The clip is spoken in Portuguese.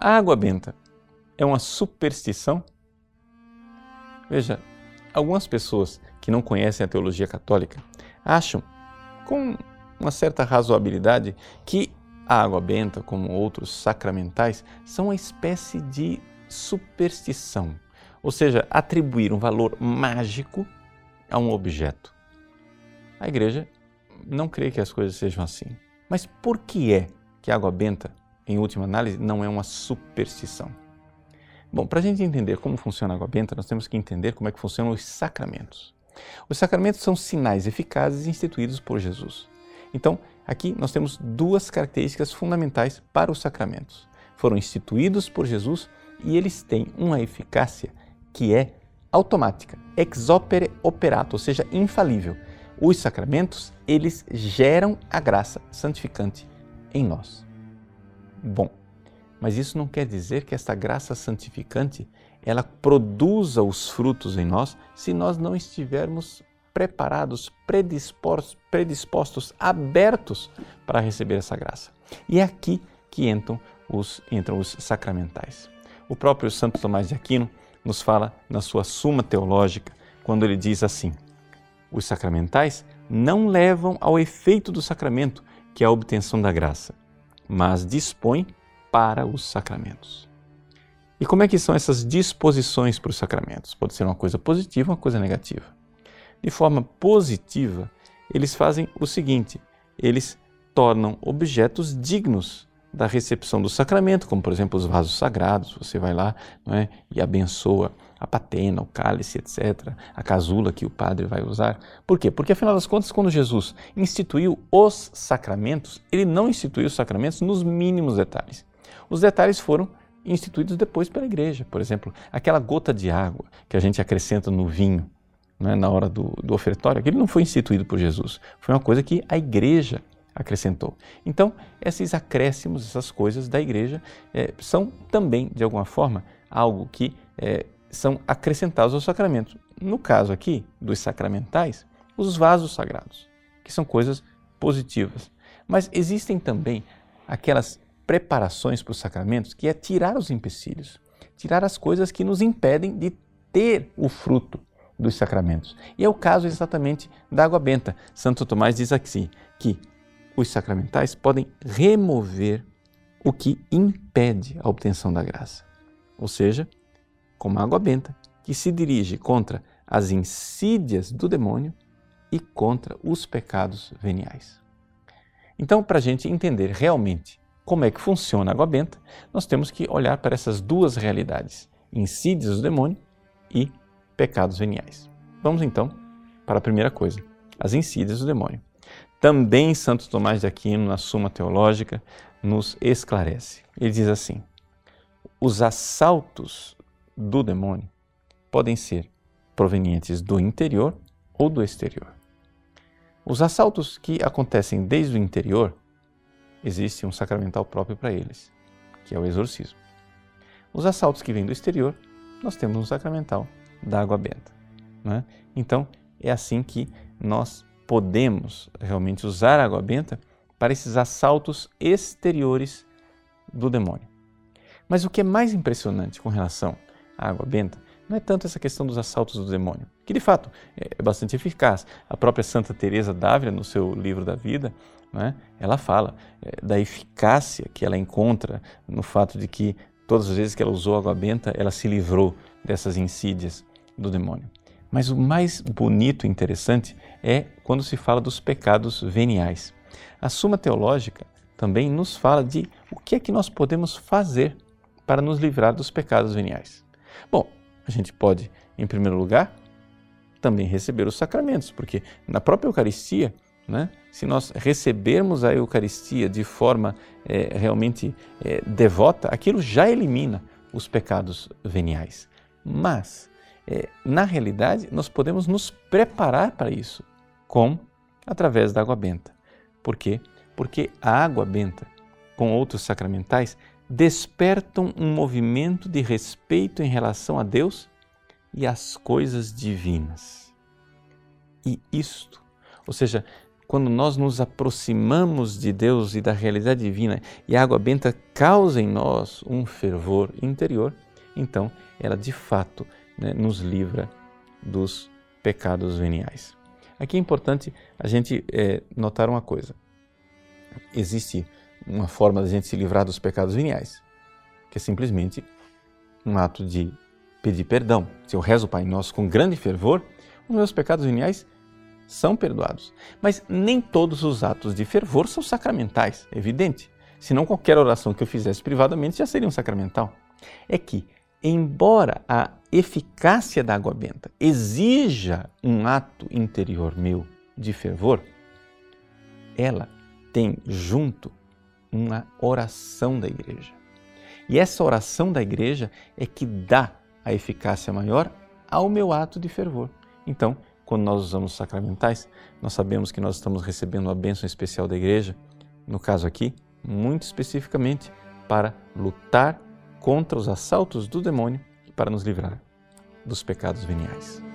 A água benta é uma superstição? Veja, algumas pessoas que não conhecem a teologia católica acham, com uma certa razoabilidade, que a água benta, como outros sacramentais, são uma espécie de superstição, ou seja, atribuir um valor mágico a um objeto. A igreja não crê que as coisas sejam assim. Mas por que é que a água benta, em última análise, não é uma superstição? Bom, para a gente entender como funciona a água benta, nós temos que entender como é que funcionam os sacramentos. Os sacramentos são sinais eficazes instituídos por Jesus. Então, aqui nós temos duas características fundamentais para os sacramentos. Foram instituídos por Jesus e eles têm uma eficácia que é automática, ex opere operato, ou seja, infalível. Os sacramentos, eles geram a graça santificante em nós. Bom, mas isso não quer dizer que esta graça santificante ela produza os frutos em nós se nós não estivermos preparados, predispostos, predispostos abertos para receber essa graça. E é aqui que entram os, entram os sacramentais. O próprio Santo Tomás de Aquino nos fala na sua Suma Teológica, quando ele diz assim: os sacramentais não levam ao efeito do sacramento, que é a obtenção da graça, mas dispõem para os sacramentos. E como é que são essas disposições para os sacramentos? Pode ser uma coisa positiva uma coisa negativa. De forma positiva, eles fazem o seguinte: eles tornam objetos dignos da recepção do sacramento, como por exemplo os vasos sagrados, você vai lá é, e abençoa a patena, o cálice, etc., a casula que o padre vai usar. Por quê? Porque afinal das contas, quando Jesus instituiu os sacramentos, ele não instituiu os sacramentos nos mínimos detalhes. Os detalhes foram instituídos depois pela igreja. Por exemplo, aquela gota de água que a gente acrescenta no vinho né, na hora do, do ofertório, aquilo não foi instituído por Jesus, foi uma coisa que a igreja acrescentou. Então, esses acréscimos, essas coisas da igreja é, são também, de alguma forma, algo que é, são acrescentados ao sacramento. No caso aqui dos sacramentais, os vasos sagrados, que são coisas positivas. Mas existem também aquelas preparações para os sacramentos que é tirar os empecilhos, tirar as coisas que nos impedem de ter o fruto dos sacramentos. E é o caso exatamente da água benta. Santo Tomás diz aqui que os sacramentais podem remover o que impede a obtenção da graça. Ou seja, como a água benta, que se dirige contra as insídias do demônio e contra os pecados veniais. Então, para a gente entender realmente como é que funciona a água benta, nós temos que olhar para essas duas realidades: insídias do demônio e pecados veniais. Vamos então para a primeira coisa, as insídias do demônio. Também Santo Tomás de Aquino, na Suma Teológica, nos esclarece. Ele diz assim: os assaltos do demônio podem ser provenientes do interior ou do exterior. Os assaltos que acontecem desde o interior, existe um sacramental próprio para eles, que é o exorcismo. Os assaltos que vêm do exterior, nós temos um sacramental da água benta. É? Então, é assim que nós podemos realmente usar a água benta para esses assaltos exteriores do demônio. Mas o que é mais impressionante com relação água benta não é tanto essa questão dos assaltos do demônio, que de fato é bastante eficaz. A própria Santa Teresa d'Ávila, no seu livro da vida, né, ela fala é, da eficácia que ela encontra no fato de que todas as vezes que ela usou água benta, ela se livrou dessas insídias do demônio. Mas o mais bonito e interessante é quando se fala dos pecados veniais. A Suma Teológica também nos fala de o que é que nós podemos fazer para nos livrar dos pecados veniais. Bom, a gente pode, em primeiro lugar, também receber os sacramentos, porque na própria Eucaristia, né, se nós recebermos a Eucaristia de forma é, realmente é, devota, aquilo já elimina os pecados veniais. Mas é, na realidade, nós podemos nos preparar para isso, com através da água benta. Por quê? Porque a água benta, com outros sacramentais, despertam um movimento de respeito em relação a Deus e às coisas divinas. E isto, ou seja, quando nós nos aproximamos de Deus e da realidade divina e a água benta causa em nós um fervor interior, então ela de fato né, nos livra dos pecados veniais. Aqui é importante a gente é, notar uma coisa. Existe uma forma de a gente se livrar dos pecados veniais, que é simplesmente um ato de pedir perdão. Se eu rezo o Pai Nosso com grande fervor, os meus pecados veniais são perdoados. Mas nem todos os atos de fervor são sacramentais, é evidente. Senão qualquer oração que eu fizesse privadamente já seria um sacramental. É que, embora a eficácia da água benta exija um ato interior meu de fervor, ela tem junto uma oração da igreja. E essa oração da igreja é que dá a eficácia maior ao meu ato de fervor. Então, quando nós usamos sacramentais, nós sabemos que nós estamos recebendo a bênção especial da igreja, no caso aqui, muito especificamente para lutar contra os assaltos do demônio e para nos livrar dos pecados veniais.